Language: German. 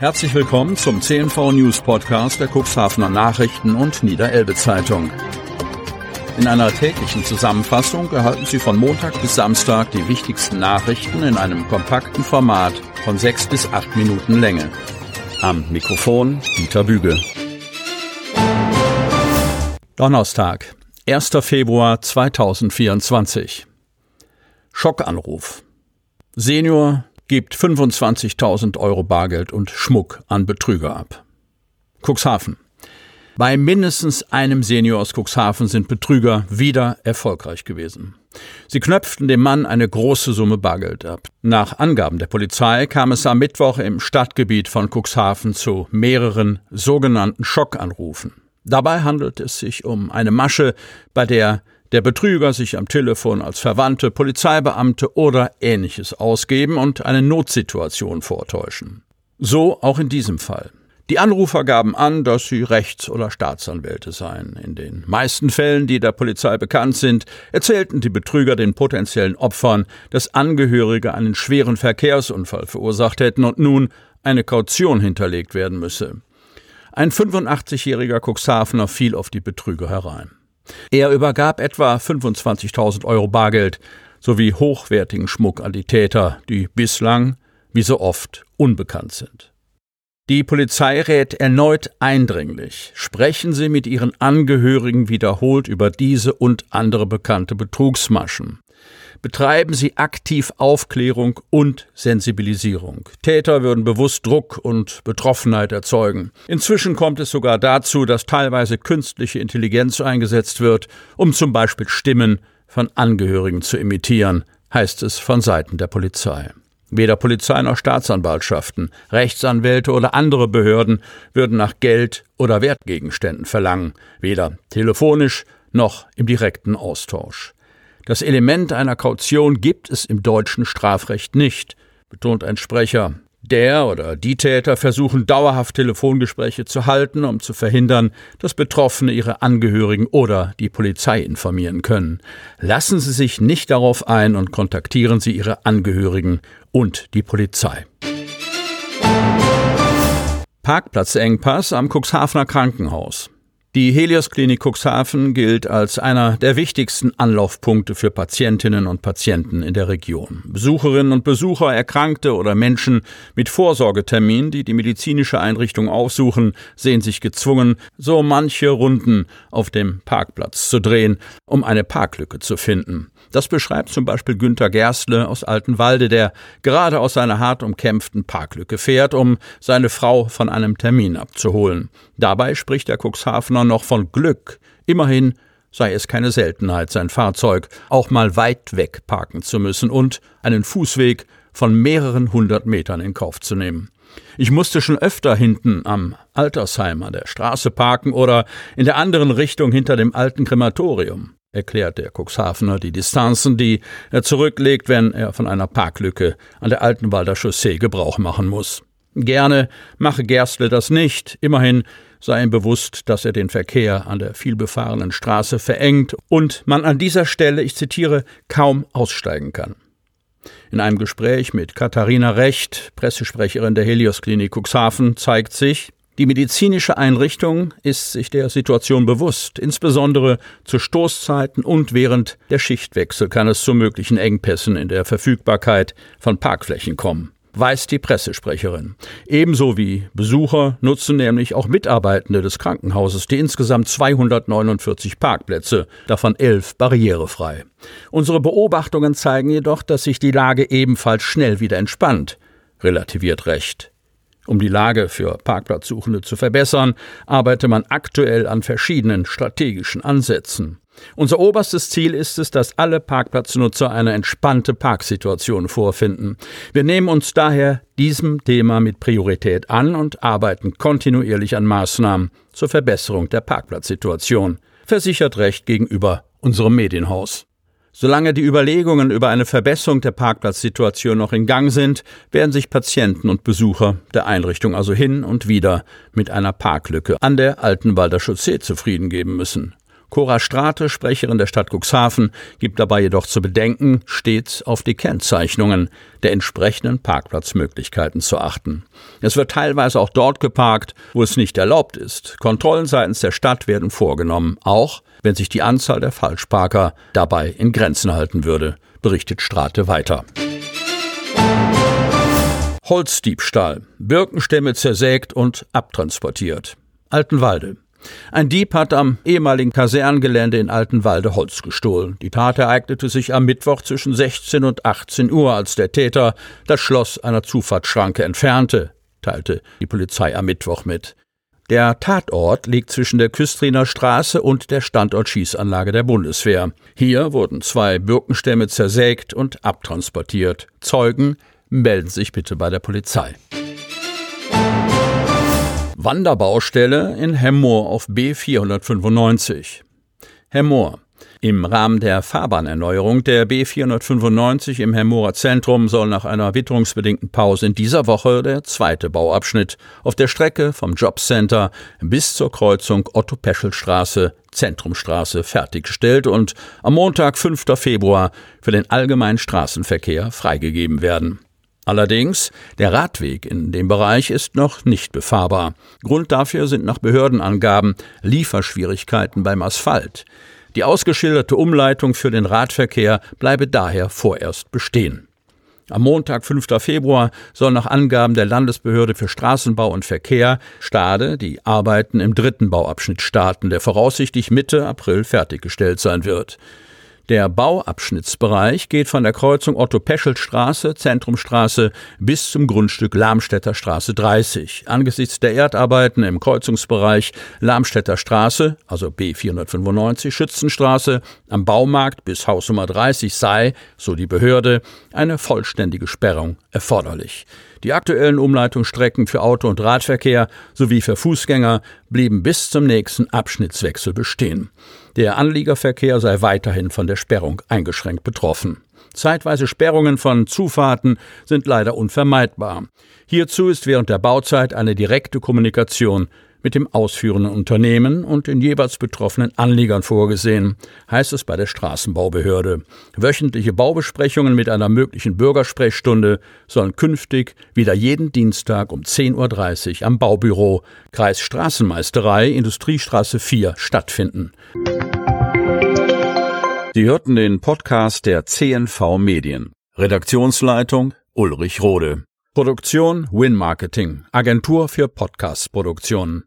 Herzlich willkommen zum CNV News Podcast der Cuxhavener Nachrichten und Niederelbe Zeitung. In einer täglichen Zusammenfassung erhalten Sie von Montag bis Samstag die wichtigsten Nachrichten in einem kompakten Format von sechs bis acht Minuten Länge. Am Mikrofon Dieter Bügel. Donnerstag, 1. Februar 2024. Schockanruf. Senior gibt 25.000 Euro Bargeld und Schmuck an Betrüger ab. Cuxhaven. Bei mindestens einem Senior aus Cuxhaven sind Betrüger wieder erfolgreich gewesen. Sie knöpften dem Mann eine große Summe Bargeld ab. Nach Angaben der Polizei kam es am Mittwoch im Stadtgebiet von Cuxhaven zu mehreren sogenannten Schockanrufen. Dabei handelt es sich um eine Masche, bei der der Betrüger sich am Telefon als Verwandte, Polizeibeamte oder ähnliches ausgeben und eine Notsituation vortäuschen. So auch in diesem Fall. Die Anrufer gaben an, dass sie Rechts- oder Staatsanwälte seien. In den meisten Fällen, die der Polizei bekannt sind, erzählten die Betrüger den potenziellen Opfern, dass Angehörige einen schweren Verkehrsunfall verursacht hätten und nun eine Kaution hinterlegt werden müsse. Ein 85-jähriger Cuxhavener fiel auf die Betrüger herein. Er übergab etwa 25.000 Euro Bargeld sowie hochwertigen Schmuck an die Täter, die bislang, wie so oft, unbekannt sind. Die Polizei rät erneut eindringlich, sprechen Sie mit Ihren Angehörigen wiederholt über diese und andere bekannte Betrugsmaschen betreiben sie aktiv Aufklärung und Sensibilisierung. Täter würden bewusst Druck und Betroffenheit erzeugen. Inzwischen kommt es sogar dazu, dass teilweise künstliche Intelligenz eingesetzt wird, um zum Beispiel Stimmen von Angehörigen zu imitieren, heißt es von Seiten der Polizei. Weder Polizei noch Staatsanwaltschaften, Rechtsanwälte oder andere Behörden würden nach Geld oder Wertgegenständen verlangen, weder telefonisch noch im direkten Austausch. Das Element einer Kaution gibt es im deutschen Strafrecht nicht, betont ein Sprecher. Der oder die Täter versuchen dauerhaft Telefongespräche zu halten, um zu verhindern, dass Betroffene ihre Angehörigen oder die Polizei informieren können. Lassen Sie sich nicht darauf ein und kontaktieren Sie Ihre Angehörigen und die Polizei. Parkplatzengpass am Cuxhavener Krankenhaus. Die Helios Klinik Cuxhaven gilt als einer der wichtigsten Anlaufpunkte für Patientinnen und Patienten in der Region. Besucherinnen und Besucher, Erkrankte oder Menschen mit Vorsorgetermin, die die medizinische Einrichtung aufsuchen, sehen sich gezwungen, so manche Runden auf dem Parkplatz zu drehen, um eine Parklücke zu finden. Das beschreibt zum Beispiel Günter Gerstle aus Altenwalde, der gerade aus seiner hart umkämpften Parklücke fährt, um seine Frau von einem Termin abzuholen. Dabei spricht der Cuxhavener noch von Glück. Immerhin sei es keine Seltenheit, sein Fahrzeug auch mal weit weg parken zu müssen und einen Fußweg von mehreren hundert Metern in Kauf zu nehmen. Ich musste schon öfter hinten am Altersheim an der Straße parken oder in der anderen Richtung hinter dem alten Krematorium erklärt der Cuxhavener die Distanzen, die er zurücklegt, wenn er von einer Parklücke an der Altenwalder Chaussee Gebrauch machen muss. Gerne mache Gerstle das nicht, immerhin sei ihm bewusst, dass er den Verkehr an der vielbefahrenen Straße verengt und man an dieser Stelle, ich zitiere, kaum aussteigen kann. In einem Gespräch mit Katharina Recht, Pressesprecherin der Helios Klinik Cuxhaven, zeigt sich, die medizinische Einrichtung ist sich der Situation bewusst. Insbesondere zu Stoßzeiten und während der Schichtwechsel kann es zu möglichen Engpässen in der Verfügbarkeit von Parkflächen kommen weiß die Pressesprecherin. Ebenso wie Besucher nutzen nämlich auch Mitarbeitende des Krankenhauses die insgesamt 249 Parkplätze, davon elf barrierefrei. Unsere Beobachtungen zeigen jedoch, dass sich die Lage ebenfalls schnell wieder entspannt, relativiert recht. Um die Lage für Parkplatzsuchende zu verbessern, arbeite man aktuell an verschiedenen strategischen Ansätzen. Unser oberstes Ziel ist es, dass alle Parkplatznutzer eine entspannte Parksituation vorfinden. Wir nehmen uns daher diesem Thema mit Priorität an und arbeiten kontinuierlich an Maßnahmen zur Verbesserung der Parkplatzsituation, versichert Recht gegenüber unserem Medienhaus. Solange die Überlegungen über eine Verbesserung der Parkplatzsituation noch in Gang sind, werden sich Patienten und Besucher der Einrichtung also hin und wieder mit einer Parklücke an der Altenwalder Chaussee zufrieden geben müssen. Cora Strate, Sprecherin der Stadt Cuxhaven, gibt dabei jedoch zu bedenken, stets auf die Kennzeichnungen der entsprechenden Parkplatzmöglichkeiten zu achten. Es wird teilweise auch dort geparkt, wo es nicht erlaubt ist. Kontrollen seitens der Stadt werden vorgenommen, auch wenn sich die Anzahl der Falschparker dabei in Grenzen halten würde, berichtet Strate weiter. Holzdiebstahl. Birkenstämme zersägt und abtransportiert. Altenwalde. Ein Dieb hat am ehemaligen Kaserngelände in Altenwalde Holz gestohlen. Die Tat ereignete sich am Mittwoch zwischen 16 und 18 Uhr, als der Täter das Schloss einer Zufahrtsschranke entfernte, teilte die Polizei am Mittwoch mit. Der Tatort liegt zwischen der Küstriner Straße und der Standortschießanlage der Bundeswehr. Hier wurden zwei Birkenstämme zersägt und abtransportiert. Zeugen melden sich bitte bei der Polizei. Wanderbaustelle in Hemmoor auf B495. Hemmoor. Im Rahmen der Fahrbahnerneuerung der B495 im Hemmorer Zentrum soll nach einer witterungsbedingten Pause in dieser Woche der zweite Bauabschnitt auf der Strecke vom Jobcenter bis zur Kreuzung Otto-Peschel-Straße, Zentrumstraße fertiggestellt und am Montag, 5. Februar, für den allgemeinen Straßenverkehr freigegeben werden. Allerdings, der Radweg in dem Bereich ist noch nicht befahrbar. Grund dafür sind nach Behördenangaben Lieferschwierigkeiten beim Asphalt. Die ausgeschilderte Umleitung für den Radverkehr bleibe daher vorerst bestehen. Am Montag, 5. Februar, soll nach Angaben der Landesbehörde für Straßenbau und Verkehr Stade die Arbeiten im dritten Bauabschnitt starten, der voraussichtlich Mitte April fertiggestellt sein wird. Der Bauabschnittsbereich geht von der Kreuzung Otto-Peschel-Straße, Zentrumstraße bis zum Grundstück Lamstädter Straße 30. Angesichts der Erdarbeiten im Kreuzungsbereich Lamstädter Straße, also B495 Schützenstraße, am Baumarkt bis Hausnummer 30 sei, so die Behörde, eine vollständige Sperrung erforderlich. Die aktuellen Umleitungsstrecken für Auto- und Radverkehr sowie für Fußgänger blieben bis zum nächsten Abschnittswechsel bestehen. Der Anliegerverkehr sei weiterhin von der Sperrung eingeschränkt betroffen. Zeitweise Sperrungen von Zufahrten sind leider unvermeidbar. Hierzu ist während der Bauzeit eine direkte Kommunikation mit dem ausführenden Unternehmen und den jeweils betroffenen Anliegern vorgesehen, heißt es bei der Straßenbaubehörde. Wöchentliche Baubesprechungen mit einer möglichen Bürgersprechstunde sollen künftig wieder jeden Dienstag um 10.30 Uhr am Baubüro Kreisstraßenmeisterei Industriestraße 4 stattfinden. Sie hörten den Podcast der CNV Medien. Redaktionsleitung Ulrich Rode. Produktion Win Marketing, Agentur für Podcast-Produktionen.